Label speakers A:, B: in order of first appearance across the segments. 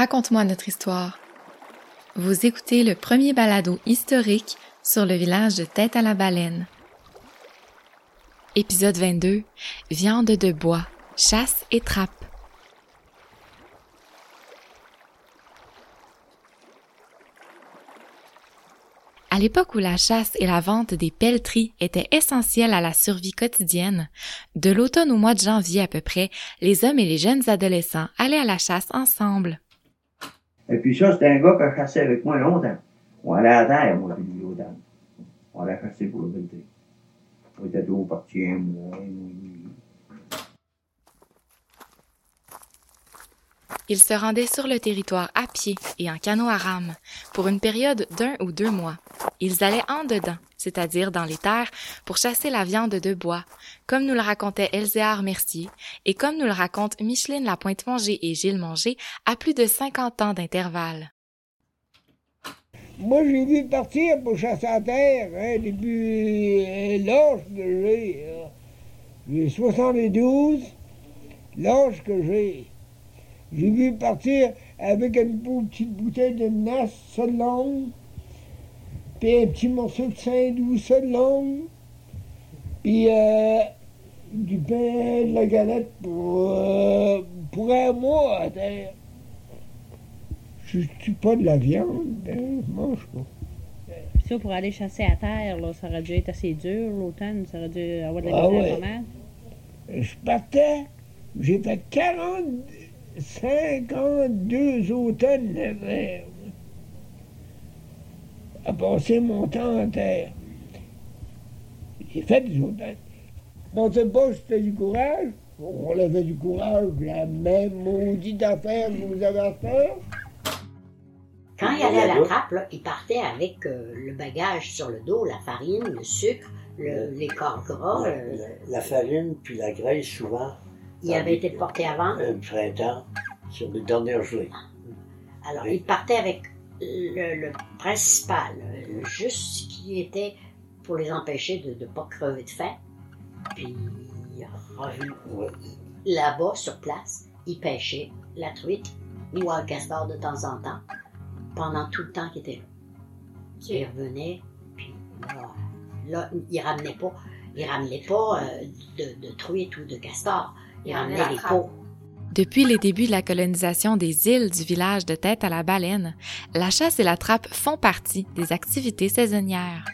A: Raconte-moi notre histoire. Vous écoutez le premier balado historique sur le village de Tête à la Baleine. Épisode 22. Viande de bois, chasse et trappe. À l'époque où la chasse et la vente des pelleteries étaient essentielles à la survie quotidienne, de l'automne au mois de janvier à peu près, les hommes et les jeunes adolescents allaient à la chasse ensemble.
B: Et puis ça, c'était un gars qui a chassé avec moi longtemps. On allait à terre, moi, puis lui, au dame. On allait chasser pour le vérité. On était toujours partis demi.
A: Ils se rendaient sur le territoire à pied et en canot à rame pour une période d'un ou deux mois. Ils allaient en dedans, c'est-à-dire dans les terres, pour chasser la viande de bois, comme nous le racontait Elzéar Mercier et comme nous le racontent Micheline Lapointe-Manger et Gilles Manger à plus de 50 ans d'intervalle.
C: Moi, j'ai vu partir pour chasser à terre hein, depuis euh, l'âge que j'ai. euh, J'ai 72, l'âge que j'ai. J'ai vu partir avec une petite bouteille de nasse longue, puis un petit morceau de Saint-Doux seule longue, puis euh, du pain, de la galette pour, euh, pour un mois. Je suis pas de la viande, hein, je mange pas.
D: Ça, pour aller chasser à terre, là, ça aurait dû être assez dur l'automne. Ça aurait dû avoir de la
C: Ah
D: misère
C: ouais.
D: pas mal.
C: Je partais, j'ai fait 40, 52 automnes là-bas, à passer mon temps en terre. J'ai fait des automnes. Je pensais pas que c'était du courage. On avait du courage, la même maudite affaire que vous avez à faire.
E: Quand il allait à la trappe, là, il partait avec euh, le bagage sur le dos, la farine, le sucre, le- les corps gras.
F: La,
E: euh,
F: la- la farine puis la graisse, souvent,
E: il avait été porté avant.
F: le printemps, sur les dernières gelées.
E: Alors,
F: oui.
E: il partait avec le, le principal, juste ce qui était pour les empêcher de ne pas crever de faim. Puis, là-bas, sur place, il pêchait la truite ou un castor de temps en temps, pendant tout le temps qu'il était là. Il revenait, puis là, là, il ramenait pas, il ramenait pas euh, de, de truite ou de castor, il ramenait les pots.
A: Depuis les débuts de la colonisation des îles du village de Tête à la Baleine, la chasse et la trappe font partie des activités saisonnières.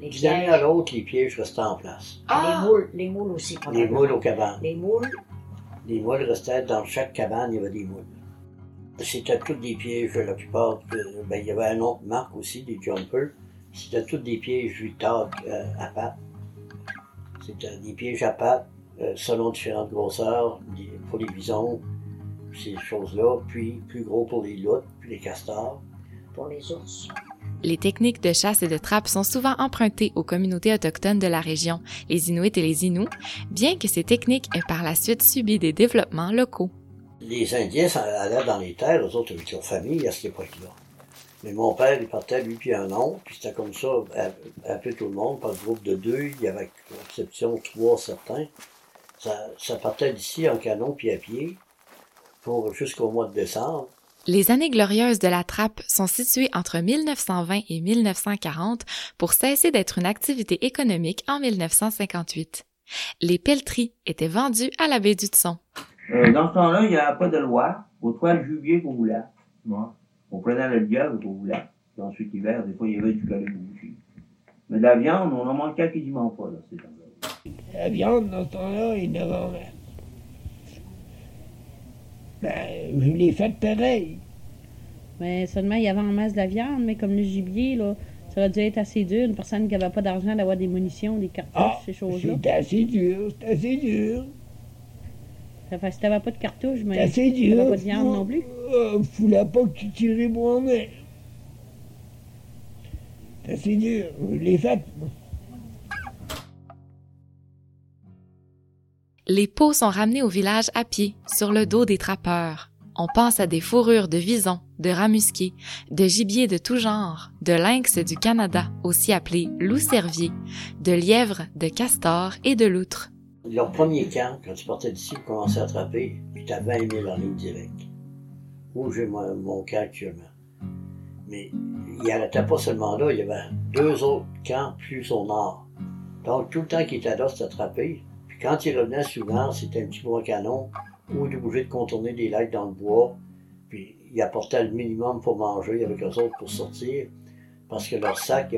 E: Les
F: Puis d'année à l'autre, les pièges restaient en place.
E: les moules, les moules aussi.
F: Les moules aux cabanes.
E: Les moules,
F: Les moules restaient dans chaque cabane, il y avait des moules. C'était tous des pièges, la plupart. euh, ben, il y avait un autre marque aussi, des jumpers. C'était tous des pièges Victor euh, à pattes. C'était des pièges à pattes, euh, selon différentes grosseurs, des- pour les bisons, ces choses-là, puis plus gros pour les loutres, puis les castors.
E: pour les ours.
A: Les techniques de chasse et de trappe sont souvent empruntées aux communautés autochtones de la région, les Inuits et les Inuits, bien que ces techniques aient par la suite subi des développements locaux.
F: Les Indiens s'en allaient dans les terres, eux autres avec leur famille à cette époque-là. Mais mon père, il partait, lui, puis un oncle, puis c'était comme ça, un, peu tout le monde, par groupe de deux, il y avait, exception trois certains. Ça, ça partait d'ici en canot puis à pied, pour jusqu'au mois de décembre.
A: Les années glorieuses de la trappe sont situées entre 1920 et 1940 pour cesser d'être une activité économique en 1958. Les pelleteries étaient vendues à la baie du Tson.
B: Euh, dans ce temps-là, il n'y avait pas de loi. Au toit le juillet qu'on voulait. On prenait le diable qu'on voulait. Puis ensuite, l'hiver, des fois, il y avait du caribou aussi. Mais de la viande, on en manquait quasiment pas, là, ces temps-là.
C: La viande, dans ce temps-là, il ne vendait. Ben, je l'ai fait pareil.
D: Mais seulement, il y avait en masse de la viande, mais comme le gibier, là, ça aurait dû être assez dur. Une personne qui n'avait pas d'argent d'avoir des munitions, des cartouches,
C: Ah,
D: ces choses-là.
C: c'est assez dur, c'est assez dur.
D: Ça fait, si t'avais pas de cartouches,
C: C'est
D: mais
C: assez dur.
D: t'avais pas de viande
C: Faut-
D: non plus.
C: Euh, Fous-la pas que tu pour en est. C'est assez dur. Je l'ai fait. moi.
A: Les peaux sont ramenées au village à pied, sur le dos des trappeurs. On pense à des fourrures de vison, de rat musqué, de gibier de tout genre, de lynx du Canada, aussi appelé loup-cervier, de lièvre, de castor et de loutre.
F: Leur premier camp, quand tu partais d'ici pour commencer à attraper, puis tu as 20 000 en ligne directe. Où j'ai mon, mon camp actuellement. Mais il n'arrêtait pas seulement là, il y avait deux autres camps plus au nord. Donc tout le temps qu'il était là, c'était attrapé. Quand il revenait souvent, c'était un petit bois canon, ou il obligé de contourner des lacs dans le bois. Puis il apportait le minimum pour manger avec eux autres pour sortir. Parce que leur sac,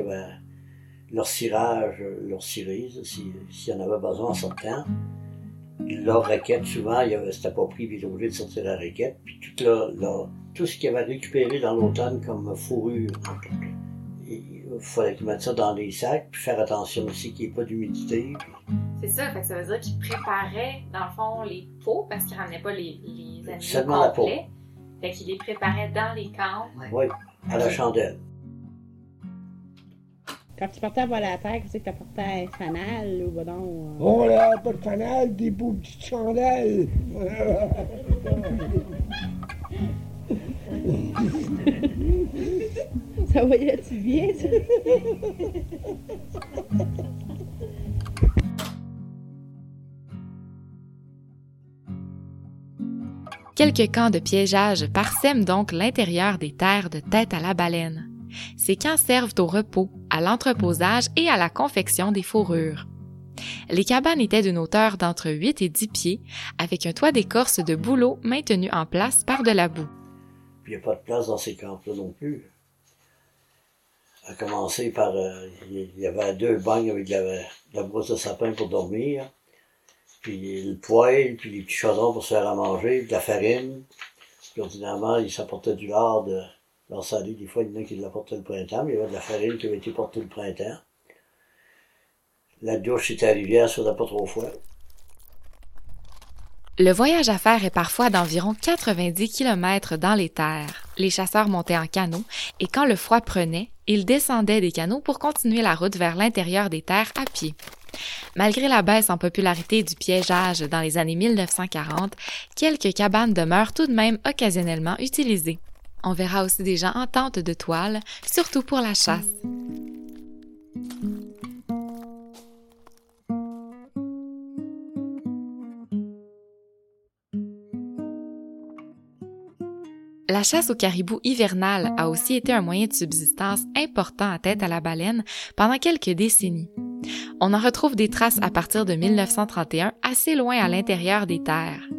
F: leur cirage, leur cirise, s'il y en avait besoin en sortant. Leur raquette, souvent, c'était pas pris, puis ils étaient de sortir la raquette. Puis tout ce qu'ils avaient récupéré dans l'automne comme fourrure, il fallait qu'ils mettent ça dans des sacs, puis faire attention aussi qu'il n'y ait pas d'humidité.
A: C'est ça, fait que ça veut dire qu'ils préparaient, dans le fond, les peaux, parce qu'ils ramenaient pas les, les animaux
F: Seulement la peau.
A: complets. Fait qu'ils les préparaient dans les camps.
F: Oui, à la chandelle.
D: Quand tu partais voir la terre, qu'est-ce que tu portais un fanal ou ben non? euh,
C: On n'a pas de fanal, des beaux petites chandelles.
D: Ça voyait-tu bien, ça?
A: Quelques camps de piégeage parsèment donc l'intérieur des terres de tête à la baleine. Ces camps servent au repos, à l'entreposage et à la confection des fourrures. Les cabanes étaient d'une hauteur d'entre 8 et 10 pieds, avec un toit d'écorce de bouleau maintenu en place par de la boue.
F: Puis il n'y a pas de place dans ces camps-là non plus. À commencer par, euh, il y avait deux bagnes avec de la, de la brousse de sapin pour dormir, puis le poêle, puis les petits chaudrons pour se faire à manger, puis de la farine. Puis ordinairement, ils s'apportaient du lard de leur. Des fois, il y en a qui l'apportaient le printemps, mais il y avait de la farine qui avait été portée le printemps. La douche, c'était à rivière, ça faisait pas trop froid.
A: Le voyage à faire est parfois d'environ 90 km dans les terres. Les chasseurs montaient en canot et quand le froid prenait, ils descendaient des canots pour continuer la route vers l'intérieur des terres à pied. Malgré la baisse en popularité du piégeage dans les années 1940, quelques cabanes demeurent tout de même occasionnellement utilisées. On verra aussi des gens en tente de toile, surtout pour la chasse. La chasse au caribou hivernal a aussi été un moyen de subsistance important à tête à la baleine pendant quelques décennies. On en retrouve des traces à partir de 1931 assez loin à l'intérieur des terres.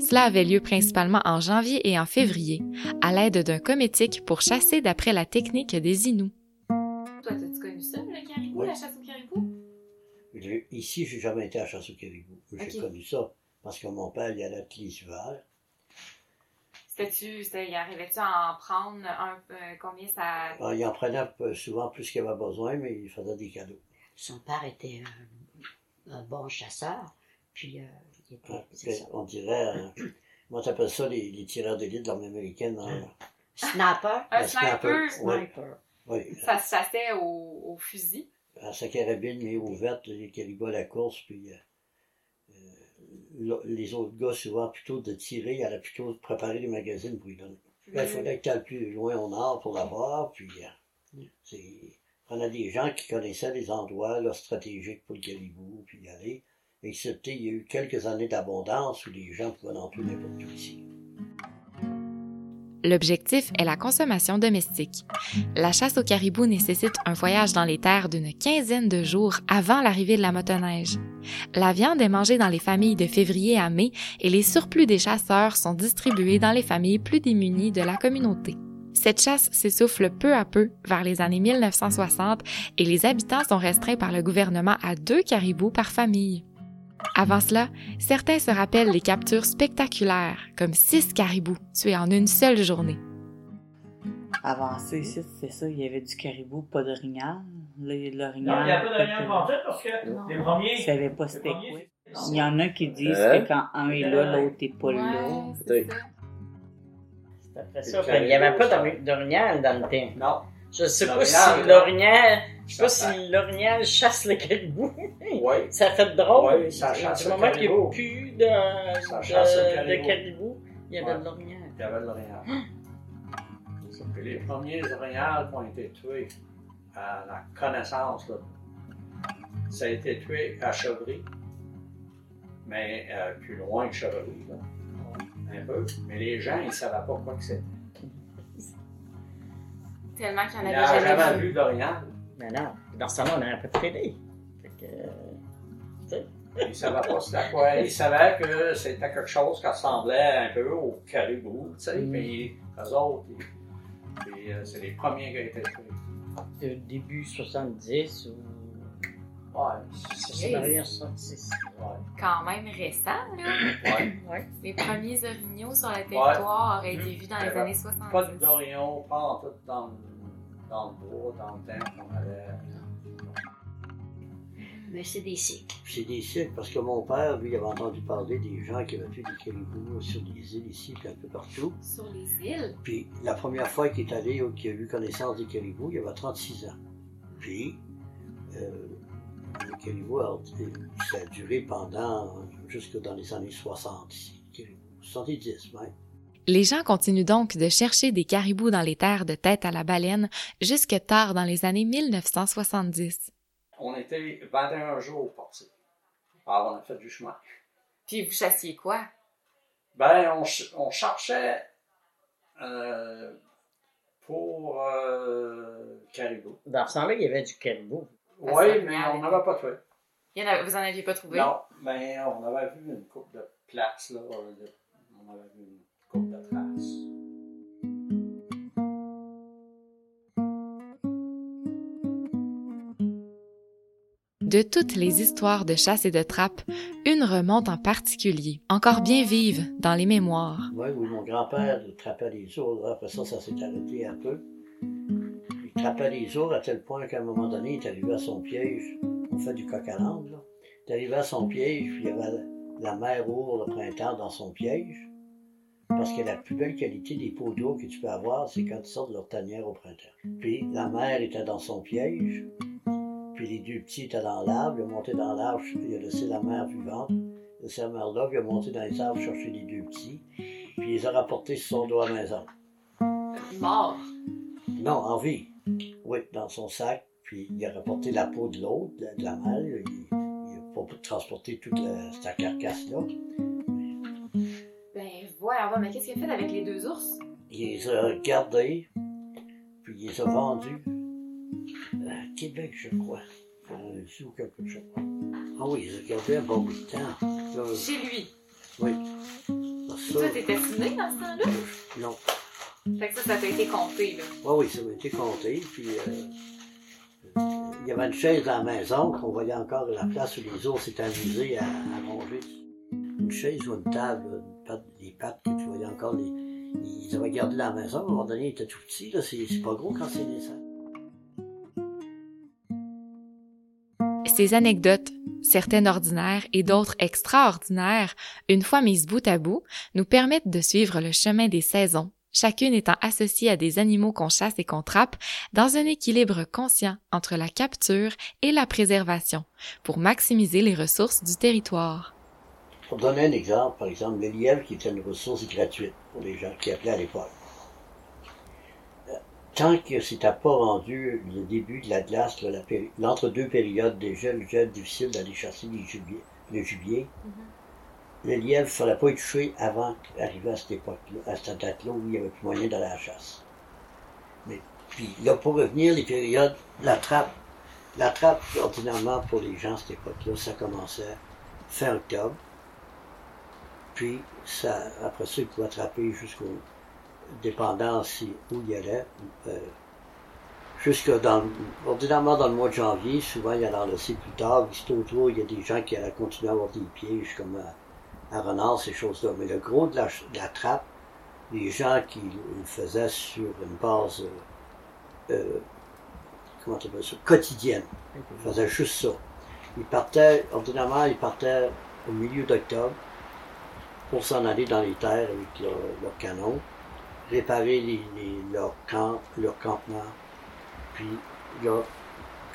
A: Cela avait lieu principalement en janvier et en février, à l'aide d'un cométique pour chasser d'après la technique des Inuits. Toi, as-tu connu ça, le caribou,
F: Oui.
A: la chasse au caribou?
F: Ici, j'ai jamais été à la chasse au caribou. J'ai connu ça parce que mon père, il allait.
A: C'était-tu, c'était, y arrivait-tu à en prendre un, euh, combien ça...
F: Ah, il en prenait souvent plus qu'il avait besoin, mais il faisait des cadeaux.
E: Son père était un, un bon chasseur, puis euh, il était, ça,
F: on dirait, euh, moi j'appelle ça les, les tireurs d'élite de l'armée américaine. hein?
E: snapper,
A: Un
F: sniper. Oui,
A: ça se chassait au, au fusil.
F: à sa carabine, mais ouverte, les caribous à la course, puis euh, les autres gars, souvent, plutôt de tirer, allaient plutôt préparer les magazines pour y donner. Là, il fallait que tu ailles plus loin au nord pour l'avoir, puis euh. On a des gens qui connaissaient les endroits là, stratégiques pour le caribou, puis y aller. Excepté, il y a eu quelques années d'abondance où les gens pouvaient en tout n'importe où ici.
A: L'objectif est la consommation domestique. La chasse au caribou nécessite un voyage dans les terres d'une quinzaine de jours avant l'arrivée de la motoneige. La viande est mangée dans les familles de février à mai et les surplus des chasseurs sont distribués dans les familles plus démunies de la communauté. Cette chasse s'essouffle peu à peu vers les années 1960 et les habitants sont restreints par le gouvernement à deux caribous par famille. Avant cela, certains se rappellent les captures spectaculaires, comme six caribous tués en une seule journée.
G: Avancé ici, c'est ça, il y avait du caribou, pas de rignal. Le, le
B: Non,
G: rignal.
B: il n'y a pas en tête parce que les premiers.
G: Pas c'était quoi. Il y en a qui disent
H: Hein?
G: que quand un est là, l'autre est pas là.
H: c'est
I: après ça. Il n'y avait pas de- d'orignal dans le temps.
H: Non.
I: Je sais pas si l'orignal, je sais pas si l'orignal chasse le caribou.
H: Oui.
I: Ça fait drôle.
H: Oui, ça chasse
I: Du moment qu'il n'y a plus de, de-
H: caribou.
I: il y avait
H: Ouais.
I: de l'orignal.
H: Il y avait de l'orignal. Puis les premiers orignales qui ont été tués à la connaissance, là, ça a été tué à Chevry, mais euh, plus loin que Chevry, là, un peu. Mais les gens, ils ne savaient pas quoi que c'était.
A: Tellement qu'il y en
H: Ils
A: avait
H: n'avaient
A: jamais,
H: jamais
A: vu.
H: vu d'orignal.
I: Mais non, dans ce temps-là, on pas de télé. Fait que, euh, tu sais.
H: Ils ne savaient pas c'était quoi. Ils savaient que c'était quelque chose qui ressemblait un peu au caribou, tu sais.
I: Mm.
H: Puis eux autres, euh, c'est les premiers qui ont été tués.
I: de début 70 ou.
H: Ouais,
I: C'est derrière 66.
H: ouais,
A: Quand même récent, là.
H: ouais.
I: Ouais.
A: Les premiers orignaux sur le territoire auraient été vus dans les
H: Ouais.
A: années
H: Pas
A: 70.
H: de dorion, pas en tout dans, le- dans le bois, dans le temps qu'on allait.
E: Mais c'est des cycles.
F: C'est des cycles, parce que mon père, lui, avait entendu parler des gens qui avaient tué des caribous sur des îles ici, puis un peu partout.
A: Sur les îles?
F: Puis la première fois qu'il est allé, ou qu'il a eu connaissance des caribous, il avait 36 ans. Puis, les caribous, alors, ça a duré pendant, jusque dans les années 60 ici, les caribous. 70 même.
A: Les gens continuent donc de chercher des caribous dans les terres de tête à la baleine jusque tard dans les années 1970.
H: On était 21 jours partis. Alors, on a fait du chemin.
A: Puis vous chassiez quoi?
H: Ben, on, ch- on cherchait euh, pour euh, caribou.
I: Dans ce temps-là, il y avait du caribou.
H: Oui, mais on n'avait pas tué.
A: Il y en a- vous en aviez pas trouvé?
H: Non, mais on avait vu une coupe de places, là. On avait vu une coupe de traces.
A: De toutes les histoires de chasse et de trappe, une remonte en particulier, encore bien vive dans les mémoires.
F: Oui, oui, mon grand-père il trappait les ours. Après ça, ça s'est arrêté un peu. Il trappait les ours à tel point qu'à un moment donné, il est arrivé à son piège. On fait du coq à l'âne, là. Il est arrivé à son piège, puis il y avait la mère ours le printemps dans son piège. Parce que la plus belle qualité des pots d'eau que tu peux avoir, c'est quand ils sortent de leur tanière au printemps. Puis la mère était dans son piège. Puis les deux petits étaient dans l'arbre. Il a monté dans l'arbre, il a laissé la mère vivante. Il a laissé la mère là, puis il a monté dans les arbres chercher les deux petits. Puis il les a rapportés sur son dos à la maison.
A: Mort.
F: Non, en vie. Oui, dans son sac. Puis il a rapporté la peau de l'autre, de, la mère. Il, il a pas pu transporter toute la- cette carcasse-là.
A: Ben, voilà, mais qu'est-ce qu'il a fait avec les deux ours?
F: Il les a gardés, puis il les a vendus à Québec, je crois. Un zoo quelque chose. Ah oui, il les a gardés un bon bout de temps.
A: Chez lui?
F: oui. Ça,
A: toi, t'étais né dans ce temps-là?
F: non.
A: Fait que ça, ça t'a été compté, là.
F: Oui, oui, ça m'a été compté. Puis, euh, il y avait une chaise dans la maison qu'on voyait encore la place où les ours s'étaient amusés à, à manger. Une chaise ou une table, une patte- des pattes que tu voyais encore. Les, ils avaient gardé dans la maison. À un moment donné, ils étaient tout petits. Là, c'est, c'est pas gros quand c'est naissant.
A: Ces anecdotes, certaines ordinaires et d'autres extraordinaires, une fois mises bout à bout, nous permettent de suivre le chemin des saisons, chacune étant associée à des animaux qu'on chasse et qu'on trappe, dans un équilibre conscient entre la capture et la préservation, pour maximiser les ressources du territoire.
F: Pour donner un exemple, par exemple, le lièvre qui était une ressource gratuite pour les gens qui appelaient à l'époque. Euh, Tant que c'était pas rendu le début de la glace, l'entre-deux périodes des gels, gels difficile d'aller chasser les gibiers, le gibier, le lièvre, il ne fallait pas y toucher avant d'arriver à cette époque-là, à cette date-là où il n'y avait plus moyen d'aller à la chasse. Mais puis là, pour revenir, les périodes, la trappe, la trappe, ordinairement, pour les gens à cette époque-là, ça commençait fin octobre. Puis, ça, après ça, il pouvait attraper jusqu'au, dépendant si, où il allait, euh, jusque dans, ordinairement dans le mois de janvier, souvent il allait en laisser plus tard, c'est autour, il y a des gens qui allaient continuer à avoir des pièges comme à, renard, ces choses-là. Mais le gros de la, ch- de la trappe, les gens qui le faisaient sur une base, euh, euh, comment tu appelles ça, quotidienne. Ils faisaient juste ça. Ils partaient, ordinairement, ils partaient au milieu d'octobre pour s'en aller dans les terres avec leur, leur canon, réparer les, les- leur camp, leur campement, Puis là,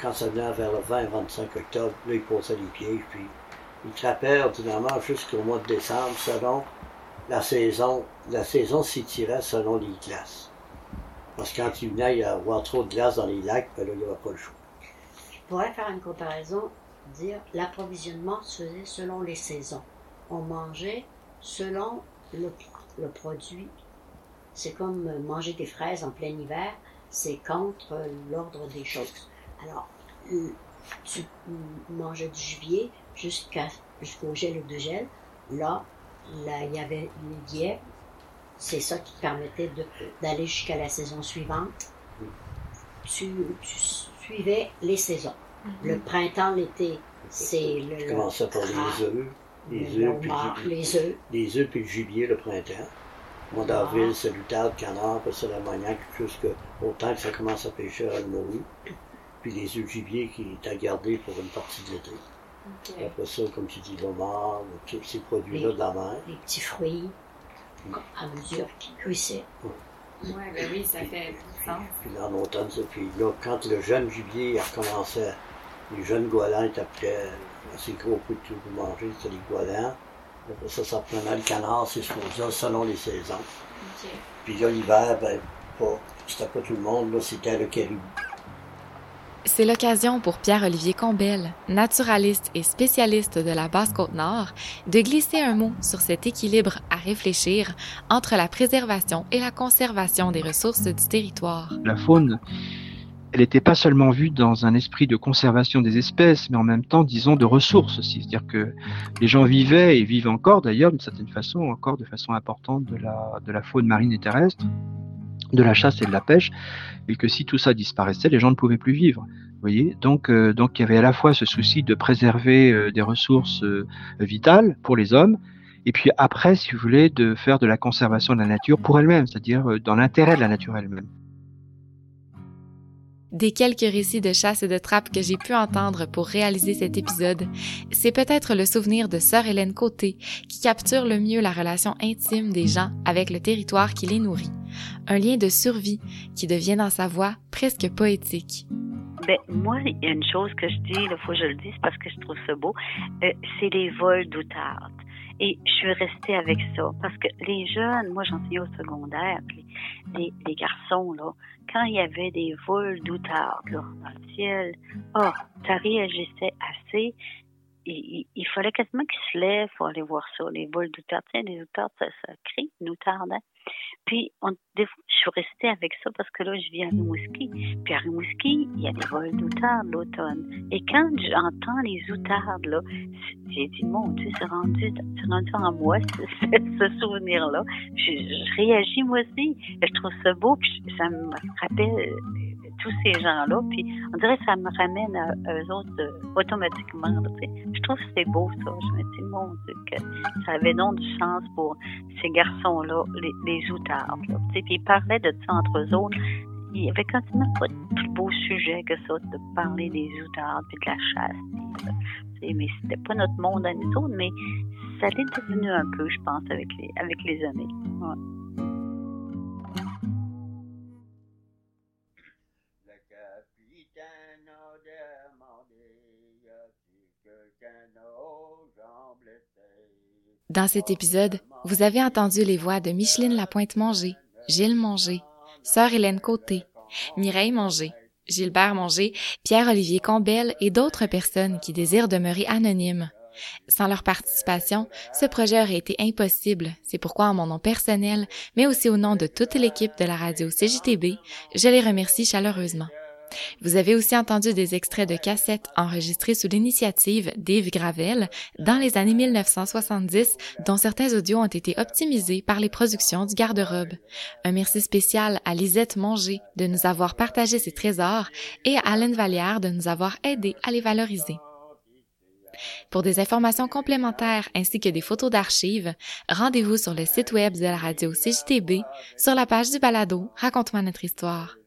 F: quand ça venait vers le 20-25 octobre, là, ils posaient les pièges, puis ils trappaient ordinairement jusqu'au mois de décembre selon la saison. La saison s'étirait selon les glaces. Parce que quand il venait y avoir trop de glace dans les lacs, ben là, il n'y avait pas le choix.
E: Je pourrais faire une comparaison, dire l'approvisionnement se faisait selon les saisons. On mangeait selon le, le produit. C'est comme manger des fraises en plein hiver, c'est contre l'ordre des choses. Alors, tu mangeais du juillet jusqu'à, jusqu'au gel ou de gel. Là, là, il y avait les guêpes. C'est ça qui te permettait de, d'aller jusqu'à la saison suivante. Tu, tu suivais les saisons. Le printemps, l'été, c'est le.
F: Je commençais par les œufs. Les
E: le
F: œufs, puis,
E: les œufs.
F: les œufs puis le gibier le printemps. Au mois d'avril, c'est l'outarde, canard, puis c'est l'armagnac, jusque autant que ça commence à pêcher à le morue. Puis les œufs de gibier qui est à garder pour une partie de l'été. Puis après ça, comme tu dis, l'homard, tous ces produits-là de la mer.
E: les petits fruits, à mesure qu'ils cuissaient.
A: Oui, ben oui, ça fait du sens.
F: Puis là, en automne, ça. Puis là, quand le jeune gibier a recommencé, les jeunes goélands étaient après assez gros pour tout pour manger, c'était les goélands. Après ça, ça prenait le canard, ces choses-là, selon les saisons. Puis là, l'hiver, ben, c'était pas tout le monde, là, c'était le caribou.
A: C'est l'occasion pour Pierre-Olivier Combel, naturaliste et spécialiste de la Basse-Côte-Nord, de glisser un mot sur cet équilibre à réfléchir entre la préservation et la conservation des ressources du territoire.
J: La faune, elle n'était pas seulement vue dans un esprit de conservation des espèces, mais en même temps, disons, de ressources aussi. C'est-à-dire que les gens vivaient et vivent encore d'ailleurs, d'une certaine façon, encore de façon importante de la, de la faune marine et terrestre, de la chasse et de la pêche, et que si tout ça disparaissait, les gens ne pouvaient plus vivre. Vous voyez, donc, euh, donc il y avait à la fois ce souci de préserver euh, des ressources euh, vitales pour les hommes, et puis après, si vous voulez, de faire de la conservation de la nature pour elle-même, c'est-à-dire dans l'intérêt de la nature elle-même.
A: Des quelques récits de chasse et de trappe que j'ai pu entendre pour réaliser cet épisode, c'est peut-être le souvenir de sœur Hélène Côté qui capture le mieux la relation intime des gens avec le territoire qui les nourrit. Un lien de survie qui devient dans sa voix presque poétique.
K: Ben, moi, il y a une chose que je dis, il faut que je le dise parce que je trouve ça beau, euh, c'est les vols d'outardes. Et je suis restée avec ça parce que les jeunes, moi j'enseignais au secondaire, puis les, garçons, là, quand il y avait des vols d'outardes là, dans le ciel, oh, ça réagissait assez. Il, fallait quasiment qu'ils se lèvent pour aller voir ça, les vols d'outardes. Tu sais, les outardes, ça, ça crie, une outarde, hein? Puis, je suis restée avec ça parce que là, je vis à Rimouski. Puis à Rimouski, il y a des vols d'outardes l'automne. Et quand j'entends les outardes, là, j'ai dit, mon Dieu, c'est rendu, rendu en moi, ce, ce souvenir-là. Je, je, réagis moi aussi. Et je trouve ça beau, puis ça me rappelle tous ces gens-là, puis on dirait que ça me ramène à, eux autres euh, automatiquement. Je trouve que c'est beau, ça. Je me dis, mon Dieu, que ça avait donc du sens pour ces garçons-là, les, les outardes. Là, puis ils parlaient de ça entre eux autres. Il y avait quasiment pas de plus beau sujet que ça, de parler des outardes, puis de la chasse. Puis, mais c'était pas notre monde à nous autres, mais ça l'est devenu un peu, je pense, avec les, avec les années.
A: Dans cet épisode, vous avez entendu les voix de Micheline Lapointe-Manger, Gilles Manger, Sœur Hélène Côté, Mireille Manger, Gilbert Manger, Pierre-Olivier Combel et d'autres personnes qui désirent demeurer anonymes. Sans leur participation, ce projet aurait été impossible. C'est pourquoi, en mon nom personnel, mais aussi au nom de toute l'équipe de la radio CJTB, je les remercie chaleureusement. Vous avez aussi entendu des extraits de cassettes enregistrés sous l'initiative d'Yves Gravel dans les années 1970, dont certains audios ont été optimisés par les productions du garde-robe. Un merci spécial à Lisette Manger de nous avoir partagé ces trésors et à Alain Vallière de nous avoir aidés à les valoriser. Pour des informations complémentaires ainsi que des photos d'archives, rendez-vous sur le site web de la radio CJTB, sur la page du balado Raconte-moi notre histoire.